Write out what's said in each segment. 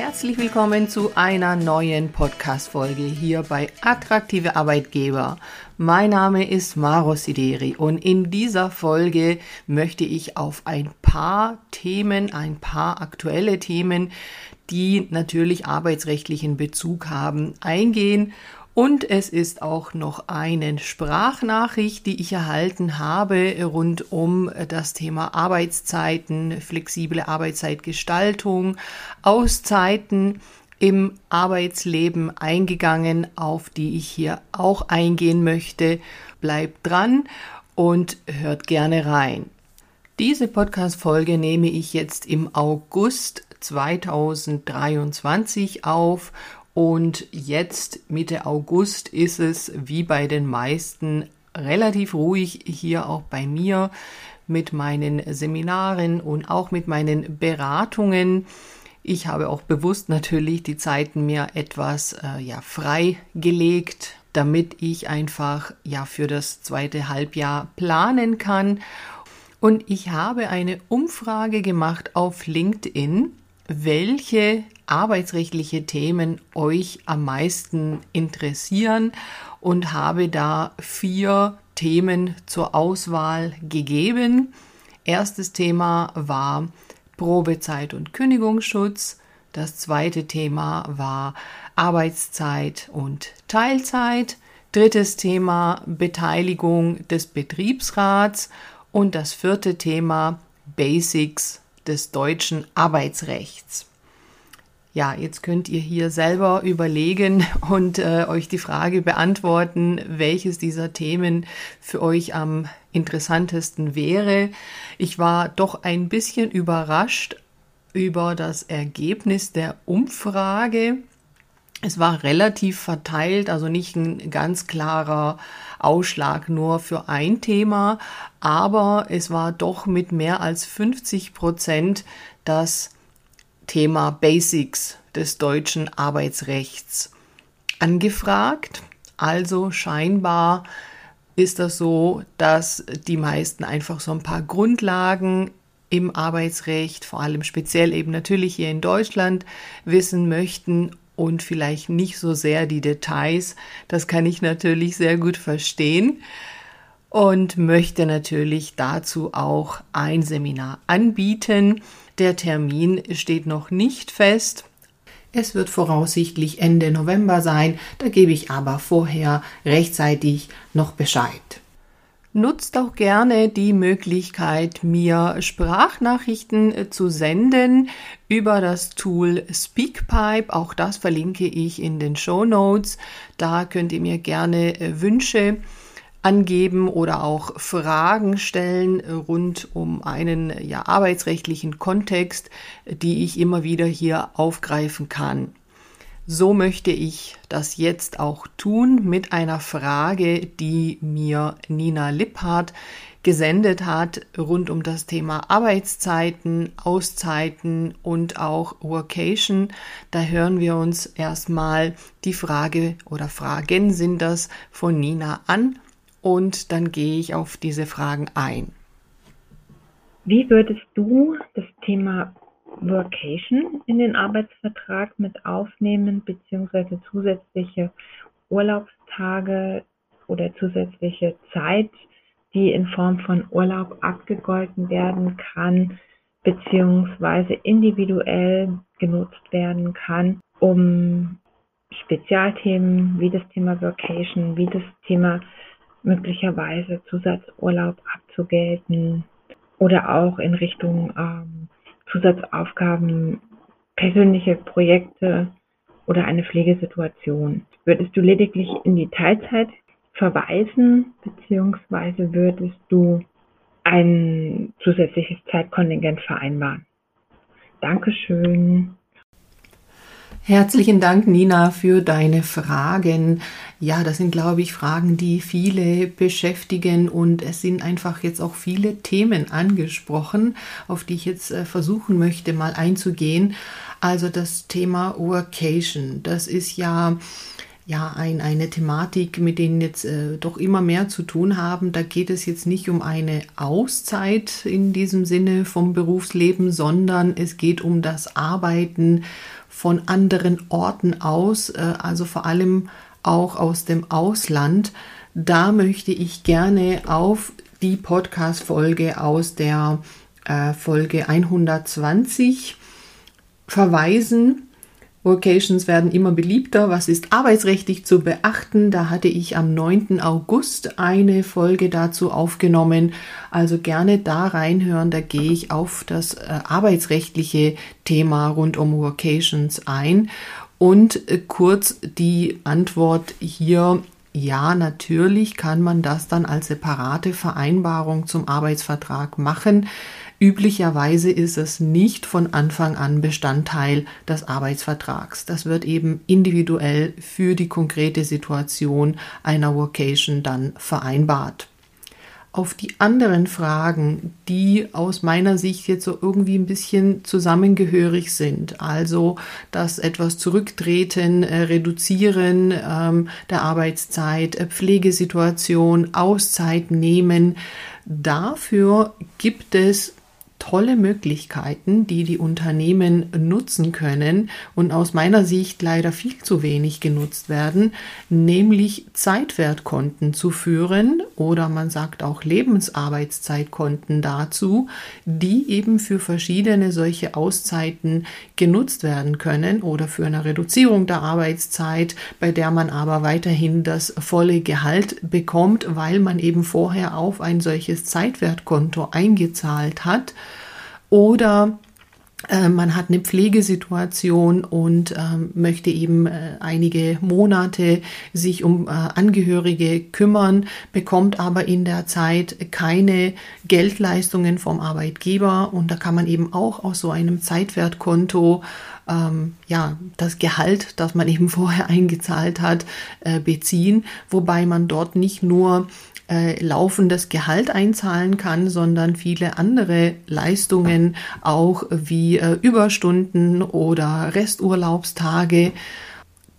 herzlich willkommen zu einer neuen Podcast-Folge hier bei Attraktive Arbeitgeber. Mein Name ist Maro Sideri und in dieser Folge möchte ich auf ein paar Themen, ein paar aktuelle Themen, die natürlich arbeitsrechtlichen Bezug haben, eingehen und es ist auch noch eine Sprachnachricht, die ich erhalten habe rund um das Thema Arbeitszeiten, flexible Arbeitszeitgestaltung, Auszeiten im Arbeitsleben eingegangen, auf die ich hier auch eingehen möchte. Bleibt dran und hört gerne rein. Diese Podcast-Folge nehme ich jetzt im August 2023 auf und jetzt Mitte August ist es wie bei den meisten relativ ruhig hier auch bei mir mit meinen Seminaren und auch mit meinen Beratungen. Ich habe auch bewusst natürlich die Zeiten mir etwas äh, ja frei gelegt, damit ich einfach ja für das zweite Halbjahr planen kann. Und ich habe eine Umfrage gemacht auf LinkedIn, welche arbeitsrechtliche Themen euch am meisten interessieren und habe da vier Themen zur Auswahl gegeben. Erstes Thema war Probezeit und Kündigungsschutz. Das zweite Thema war Arbeitszeit und Teilzeit. Drittes Thema Beteiligung des Betriebsrats. Und das vierte Thema Basics des deutschen Arbeitsrechts. Ja, jetzt könnt ihr hier selber überlegen und äh, euch die Frage beantworten, welches dieser Themen für euch am interessantesten wäre. Ich war doch ein bisschen überrascht über das Ergebnis der Umfrage. Es war relativ verteilt, also nicht ein ganz klarer Ausschlag nur für ein Thema, aber es war doch mit mehr als 50 Prozent das Thema Basics des deutschen Arbeitsrechts angefragt. Also scheinbar ist das so, dass die meisten einfach so ein paar Grundlagen im Arbeitsrecht, vor allem speziell eben natürlich hier in Deutschland, wissen möchten und vielleicht nicht so sehr die Details. Das kann ich natürlich sehr gut verstehen und möchte natürlich dazu auch ein Seminar anbieten. Der Termin steht noch nicht fest. Es wird voraussichtlich Ende November sein, da gebe ich aber vorher rechtzeitig noch Bescheid. Nutzt auch gerne die Möglichkeit, mir Sprachnachrichten äh, zu senden über das Tool Speakpipe. Auch das verlinke ich in den Show Notes. Da könnt ihr mir gerne äh, Wünsche angeben oder auch Fragen stellen rund um einen ja, arbeitsrechtlichen Kontext, die ich immer wieder hier aufgreifen kann. So möchte ich das jetzt auch tun mit einer Frage, die mir Nina Lipphardt gesendet hat rund um das Thema Arbeitszeiten, Auszeiten und auch Workation. Da hören wir uns erstmal die Frage oder Fragen sind das von Nina an und dann gehe ich auf diese Fragen ein. Wie würdest du das Thema Workation in den Arbeitsvertrag mit aufnehmen, beziehungsweise zusätzliche Urlaubstage oder zusätzliche Zeit, die in Form von Urlaub abgegolten werden kann, beziehungsweise individuell genutzt werden kann, um Spezialthemen wie das Thema Workation, wie das Thema möglicherweise Zusatzurlaub abzugelten oder auch in Richtung ähm, Zusatzaufgaben, persönliche Projekte oder eine Pflegesituation. Würdest du lediglich in die Teilzeit verweisen, beziehungsweise würdest du ein zusätzliches Zeitkontingent vereinbaren? Dankeschön. Herzlichen Dank, Nina, für deine Fragen. Ja, das sind, glaube ich, Fragen, die viele beschäftigen und es sind einfach jetzt auch viele Themen angesprochen, auf die ich jetzt äh, versuchen möchte, mal einzugehen. Also das Thema Workation, das ist ja ja ein, eine Thematik, mit denen jetzt äh, doch immer mehr zu tun haben. Da geht es jetzt nicht um eine Auszeit in diesem Sinne vom Berufsleben, sondern es geht um das Arbeiten von anderen Orten aus, äh, also vor allem auch aus dem Ausland. Da möchte ich gerne auf die Podcast-Folge aus der äh, Folge 120 verweisen. Vocations werden immer beliebter. Was ist arbeitsrechtlich zu beachten? Da hatte ich am 9. August eine Folge dazu aufgenommen. Also gerne da reinhören. Da gehe ich auf das äh, arbeitsrechtliche Thema rund um Vocations ein. Und äh, kurz die Antwort hier. Ja, natürlich kann man das dann als separate Vereinbarung zum Arbeitsvertrag machen. Üblicherweise ist es nicht von Anfang an Bestandteil des Arbeitsvertrags. Das wird eben individuell für die konkrete Situation einer Vocation dann vereinbart. Auf die anderen Fragen, die aus meiner Sicht jetzt so irgendwie ein bisschen zusammengehörig sind, also das etwas zurücktreten, äh, reduzieren ähm, der Arbeitszeit, äh, Pflegesituation, Auszeit nehmen, dafür gibt es tolle Möglichkeiten, die die Unternehmen nutzen können und aus meiner Sicht leider viel zu wenig genutzt werden, nämlich Zeitwertkonten zu führen oder man sagt auch Lebensarbeitszeitkonten dazu, die eben für verschiedene solche Auszeiten genutzt werden können oder für eine Reduzierung der Arbeitszeit, bei der man aber weiterhin das volle Gehalt bekommt, weil man eben vorher auf ein solches Zeitwertkonto eingezahlt hat. Oder man hat eine Pflegesituation und ähm, möchte eben äh, einige Monate sich um äh, Angehörige kümmern, bekommt aber in der Zeit keine Geldleistungen vom Arbeitgeber. Und da kann man eben auch aus so einem Zeitwertkonto ähm, ja das Gehalt, das man eben vorher eingezahlt hat, äh, beziehen, wobei man dort nicht nur äh, laufendes Gehalt einzahlen kann, sondern viele andere Leistungen auch wie äh, Überstunden oder Resturlaubstage.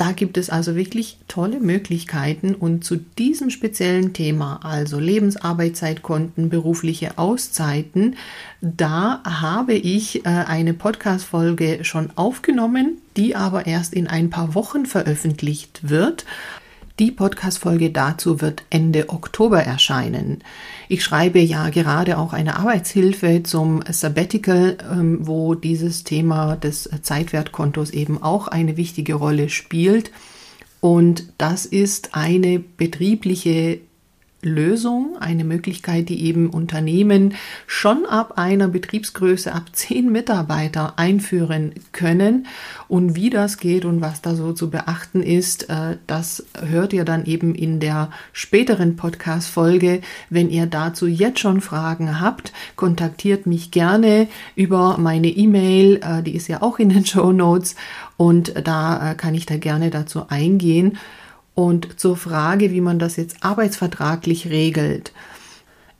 Da gibt es also wirklich tolle Möglichkeiten und zu diesem speziellen Thema, also Lebensarbeitszeitkonten, berufliche Auszeiten, da habe ich äh, eine Podcast-Folge schon aufgenommen, die aber erst in ein paar Wochen veröffentlicht wird. Die Podcast-Folge dazu wird Ende Oktober erscheinen. Ich schreibe ja gerade auch eine Arbeitshilfe zum Sabbatical, ähm, wo dieses Thema des Zeitwertkontos eben auch eine wichtige Rolle spielt. Und das ist eine betriebliche Lösung, eine Möglichkeit, die eben Unternehmen schon ab einer Betriebsgröße ab zehn Mitarbeiter einführen können. Und wie das geht und was da so zu beachten ist, äh, das hört ihr dann eben in der späteren Podcast-Folge. Wenn ihr dazu jetzt schon Fragen habt, kontaktiert mich gerne über meine E-Mail, äh, die ist ja auch in den Show Notes und da äh, kann ich da gerne dazu eingehen. Und zur Frage, wie man das jetzt arbeitsvertraglich regelt.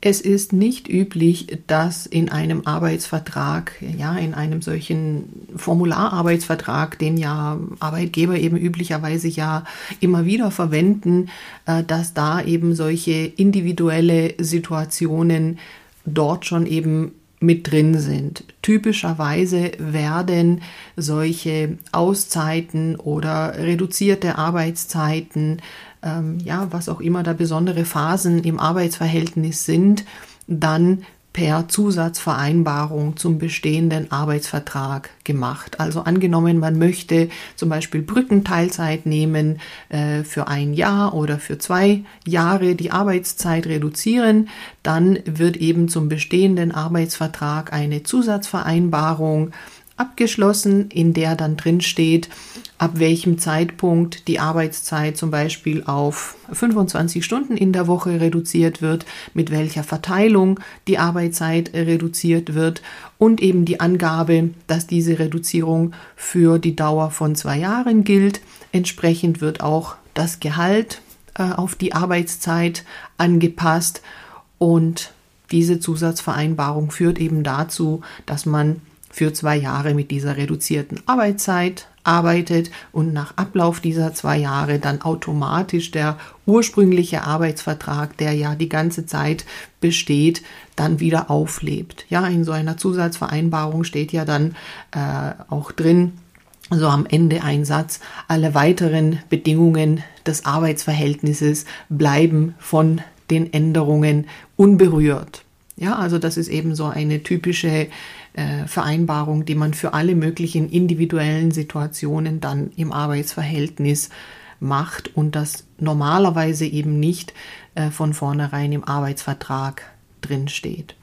Es ist nicht üblich, dass in einem Arbeitsvertrag, ja, in einem solchen Formulararbeitsvertrag, den ja Arbeitgeber eben üblicherweise ja immer wieder verwenden, äh, dass da eben solche individuelle Situationen dort schon eben mit drin sind. Typischerweise werden solche Auszeiten oder reduzierte Arbeitszeiten, ähm, ja, was auch immer da besondere Phasen im Arbeitsverhältnis sind, dann per Zusatzvereinbarung zum bestehenden Arbeitsvertrag gemacht. Also angenommen, man möchte zum Beispiel Brückenteilzeit nehmen äh, für ein Jahr oder für zwei Jahre die Arbeitszeit reduzieren, dann wird eben zum bestehenden Arbeitsvertrag eine Zusatzvereinbarung abgeschlossen, in der dann drin steht, ab welchem Zeitpunkt die Arbeitszeit zum Beispiel auf 25 Stunden in der Woche reduziert wird, mit welcher Verteilung die Arbeitszeit reduziert wird und eben die Angabe, dass diese Reduzierung für die Dauer von zwei Jahren gilt. Entsprechend wird auch das Gehalt äh, auf die Arbeitszeit angepasst und diese Zusatzvereinbarung führt eben dazu, dass man für zwei Jahre mit dieser reduzierten Arbeitszeit arbeitet und nach Ablauf dieser zwei Jahre dann automatisch der ursprüngliche Arbeitsvertrag, der ja die ganze Zeit besteht, dann wieder auflebt. Ja, in so einer Zusatzvereinbarung steht ja dann äh, auch drin, so am Ende ein Satz, alle weiteren Bedingungen des Arbeitsverhältnisses bleiben von den Änderungen unberührt. Ja, also das ist eben so eine typische äh, Vereinbarung, die man für alle möglichen individuellen Situationen dann im Arbeitsverhältnis macht und das normalerweise eben nicht äh, von vornherein im Arbeitsvertrag drinsteht.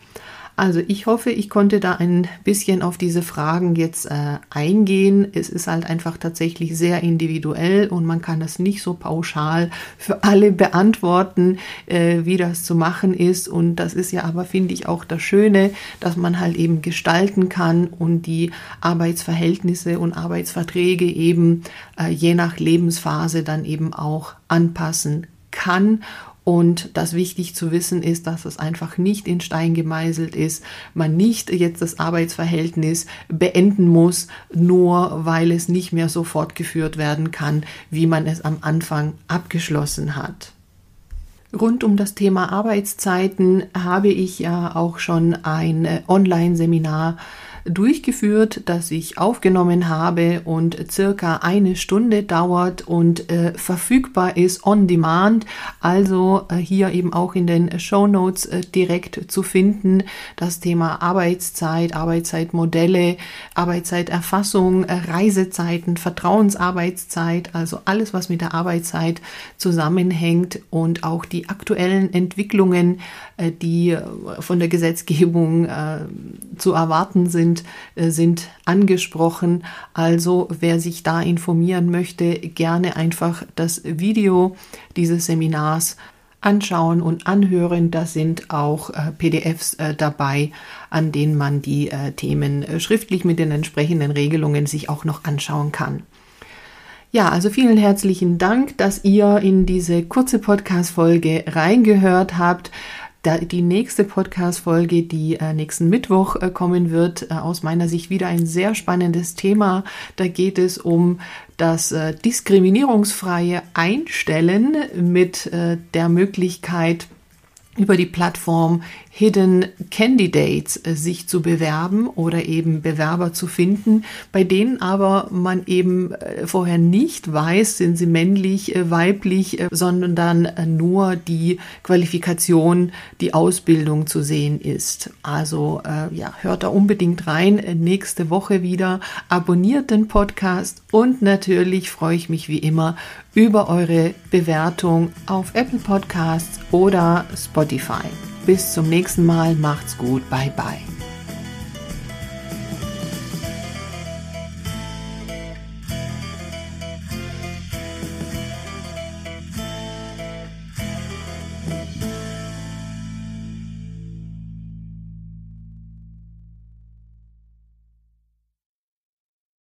Also ich hoffe, ich konnte da ein bisschen auf diese Fragen jetzt äh, eingehen. Es ist halt einfach tatsächlich sehr individuell und man kann das nicht so pauschal für alle beantworten, äh, wie das zu machen ist. Und das ist ja aber, finde ich, auch das Schöne, dass man halt eben gestalten kann und die Arbeitsverhältnisse und Arbeitsverträge eben äh, je nach Lebensphase dann eben auch anpassen kann und das wichtig zu wissen ist, dass es einfach nicht in Stein gemeißelt ist, man nicht jetzt das Arbeitsverhältnis beenden muss, nur weil es nicht mehr so fortgeführt werden kann, wie man es am Anfang abgeschlossen hat. Rund um das Thema Arbeitszeiten habe ich ja auch schon ein äh, Online-Seminar durchgeführt, das ich aufgenommen habe und circa eine Stunde dauert und äh, verfügbar ist on demand, also äh, hier eben auch in den Show Notes äh, direkt zu finden. Das Thema Arbeitszeit, Arbeitszeitmodelle, Arbeitszeiterfassung, äh, Reisezeiten, Vertrauensarbeitszeit, also alles, was mit der Arbeitszeit zusammenhängt und auch die aktuellen Entwicklungen, äh, die äh, von der Gesetzgebung zu erwarten sind sind, äh, sind angesprochen. Also wer sich da informieren möchte, gerne einfach das Video dieses Seminars anschauen und anhören. Da sind auch äh, PDFs äh, dabei, an denen man die Themen schriftlich mit den entsprechenden Regelungen sich auch noch anschauen kann. Ja, also vielen herzlichen Dank, dass ihr in diese kurze Podcast-Folge reingehört habt die nächste Podcast-Folge, die äh, nächsten Mittwoch äh, kommen wird, äh, aus meiner Sicht wieder ein sehr spannendes Thema. Da geht es um das diskriminierungsfreie Einstellen mit der Möglichkeit, über die Plattform Hidden Candidates äh, sich zu bewerben oder eben Bewerber zu finden, bei denen aber man eben äh, vorher nicht weiß, sind sie männlich, äh, weiblich, sondern dann nur die Qualifikation, die Ausbildung zu sehen ist. Also ja, hört da unbedingt rein nächste Woche wieder, abonniert den Podcast und natürlich freue ich mich wie immer über eure Bewertung auf Apple Podcasts oder Spotify. Bis zum nächsten Mal, macht's gut, bye bye.